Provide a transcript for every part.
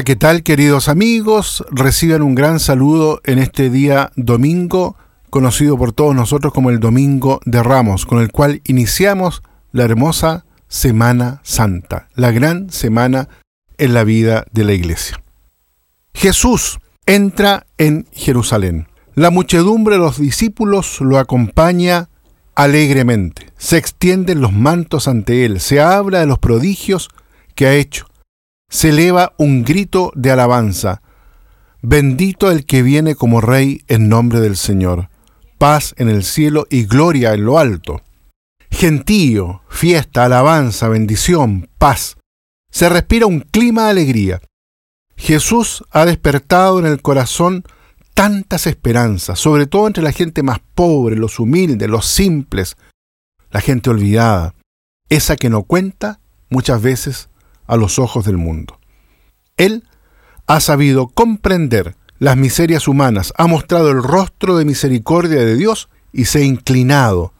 ¿qué tal queridos amigos? Reciban un gran saludo en este día domingo, conocido por todos nosotros como el Domingo de Ramos, con el cual iniciamos la hermosa Semana Santa, la gran semana en la vida de la iglesia. Jesús entra en Jerusalén. La muchedumbre de los discípulos lo acompaña alegremente. Se extienden los mantos ante él, se habla de los prodigios que ha hecho se eleva un grito de alabanza. Bendito el que viene como Rey en nombre del Señor. Paz en el cielo y gloria en lo alto. Gentío, fiesta, alabanza, bendición, paz. Se respira un clima de alegría. Jesús ha despertado en el corazón tantas esperanzas, sobre todo entre la gente más pobre, los humildes, los simples, la gente olvidada, esa que no cuenta muchas veces a los ojos del mundo. Él ha sabido comprender las miserias humanas, ha mostrado el rostro de misericordia de Dios y se ha inclinado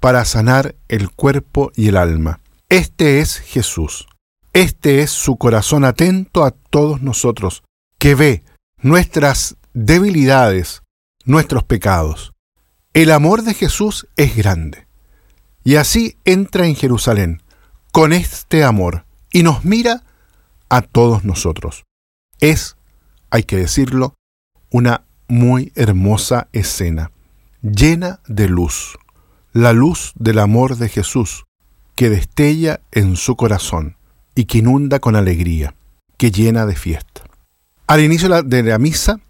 para sanar el cuerpo y el alma. Este es Jesús. Este es su corazón atento a todos nosotros, que ve nuestras debilidades, nuestros pecados. El amor de Jesús es grande. Y así entra en Jerusalén, con este amor, y nos mira a todos nosotros. Es, hay que decirlo, una muy hermosa escena, llena de luz, la luz del amor de Jesús, que destella en su corazón y que inunda con alegría, que llena de fiesta. Al inicio de la misa,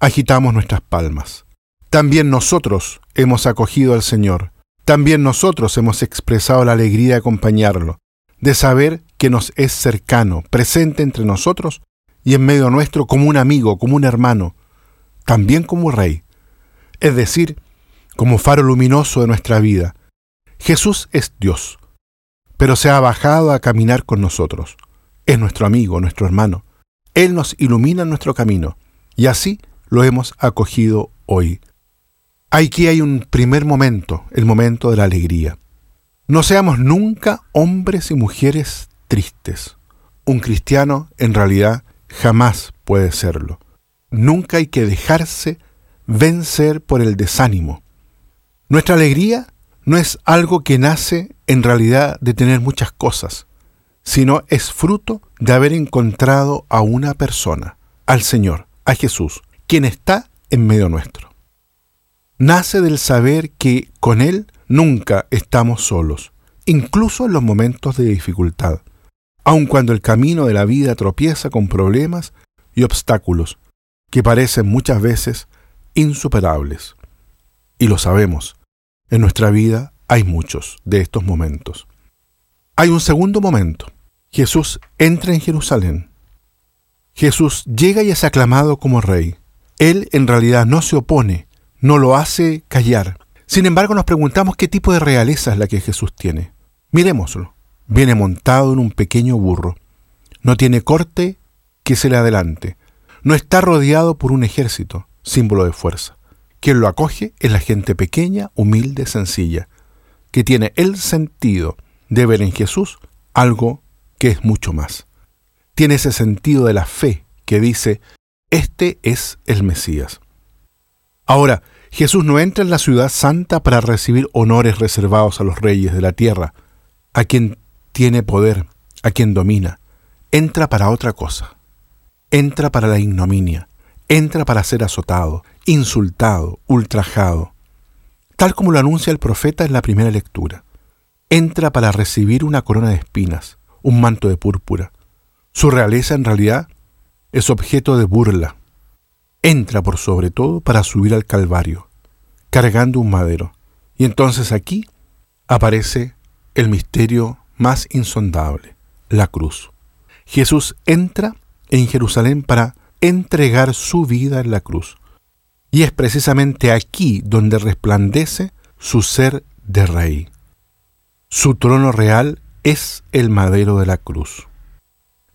agitamos nuestras palmas. También nosotros hemos acogido al Señor, también nosotros hemos expresado la alegría de acompañarlo, de saber que nos es cercano, presente entre nosotros y en medio nuestro como un amigo, como un hermano, también como rey, es decir, como faro luminoso de nuestra vida. Jesús es Dios, pero se ha bajado a caminar con nosotros. Es nuestro amigo, nuestro hermano. Él nos ilumina nuestro camino y así lo hemos acogido hoy. Aquí hay un primer momento, el momento de la alegría. No seamos nunca hombres y mujeres tristes. Un cristiano en realidad jamás puede serlo. Nunca hay que dejarse vencer por el desánimo. Nuestra alegría no es algo que nace en realidad de tener muchas cosas, sino es fruto de haber encontrado a una persona, al Señor, a Jesús, quien está en medio nuestro. Nace del saber que con Él nunca estamos solos, incluso en los momentos de dificultad aun cuando el camino de la vida tropieza con problemas y obstáculos que parecen muchas veces insuperables. Y lo sabemos, en nuestra vida hay muchos de estos momentos. Hay un segundo momento. Jesús entra en Jerusalén. Jesús llega y es aclamado como rey. Él en realidad no se opone, no lo hace callar. Sin embargo, nos preguntamos qué tipo de realeza es la que Jesús tiene. Miremoslo. Viene montado en un pequeño burro. No tiene corte que se le adelante. No está rodeado por un ejército, símbolo de fuerza. Quien lo acoge es la gente pequeña, humilde, sencilla, que tiene el sentido de ver en Jesús algo que es mucho más. Tiene ese sentido de la fe que dice, este es el Mesías. Ahora, Jesús no entra en la ciudad santa para recibir honores reservados a los reyes de la tierra, a quien tiene poder, a quien domina, entra para otra cosa. Entra para la ignominia, entra para ser azotado, insultado, ultrajado, tal como lo anuncia el profeta en la primera lectura. Entra para recibir una corona de espinas, un manto de púrpura. Su realeza en realidad es objeto de burla. Entra por sobre todo para subir al Calvario, cargando un madero. Y entonces aquí aparece el misterio más insondable, la cruz. Jesús entra en Jerusalén para entregar su vida en la cruz. Y es precisamente aquí donde resplandece su ser de rey. Su trono real es el madero de la cruz.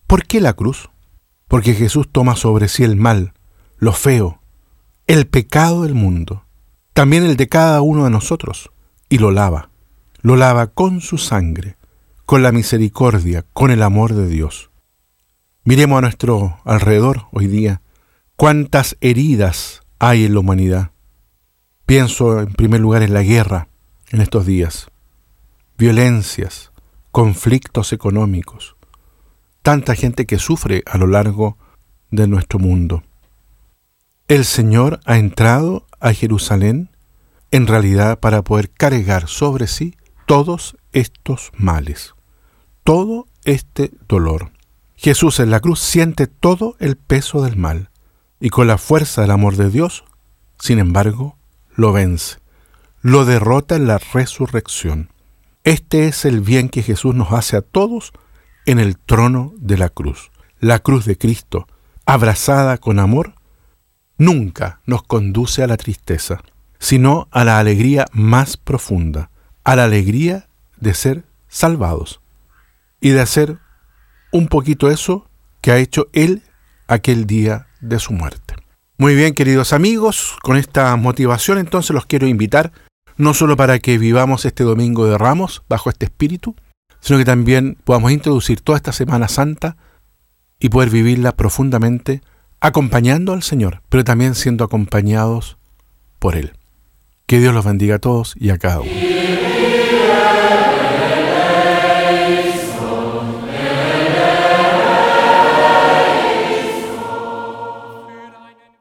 ¿Por qué la cruz? Porque Jesús toma sobre sí el mal, lo feo, el pecado del mundo, también el de cada uno de nosotros, y lo lava. Lo lava con su sangre, con la misericordia, con el amor de Dios. Miremos a nuestro alrededor hoy día. ¿Cuántas heridas hay en la humanidad? Pienso en primer lugar en la guerra en estos días. Violencias, conflictos económicos. Tanta gente que sufre a lo largo de nuestro mundo. El Señor ha entrado a Jerusalén en realidad para poder cargar sobre sí todos estos males, todo este dolor. Jesús en la cruz siente todo el peso del mal y con la fuerza del amor de Dios, sin embargo, lo vence, lo derrota en la resurrección. Este es el bien que Jesús nos hace a todos en el trono de la cruz. La cruz de Cristo, abrazada con amor, nunca nos conduce a la tristeza, sino a la alegría más profunda, a la alegría de ser salvados y de hacer un poquito eso que ha hecho Él aquel día de su muerte. Muy bien, queridos amigos, con esta motivación entonces los quiero invitar no solo para que vivamos este domingo de ramos bajo este espíritu, sino que también podamos introducir toda esta Semana Santa y poder vivirla profundamente acompañando al Señor, pero también siendo acompañados por Él. Que Dios los bendiga a todos y a cada uno.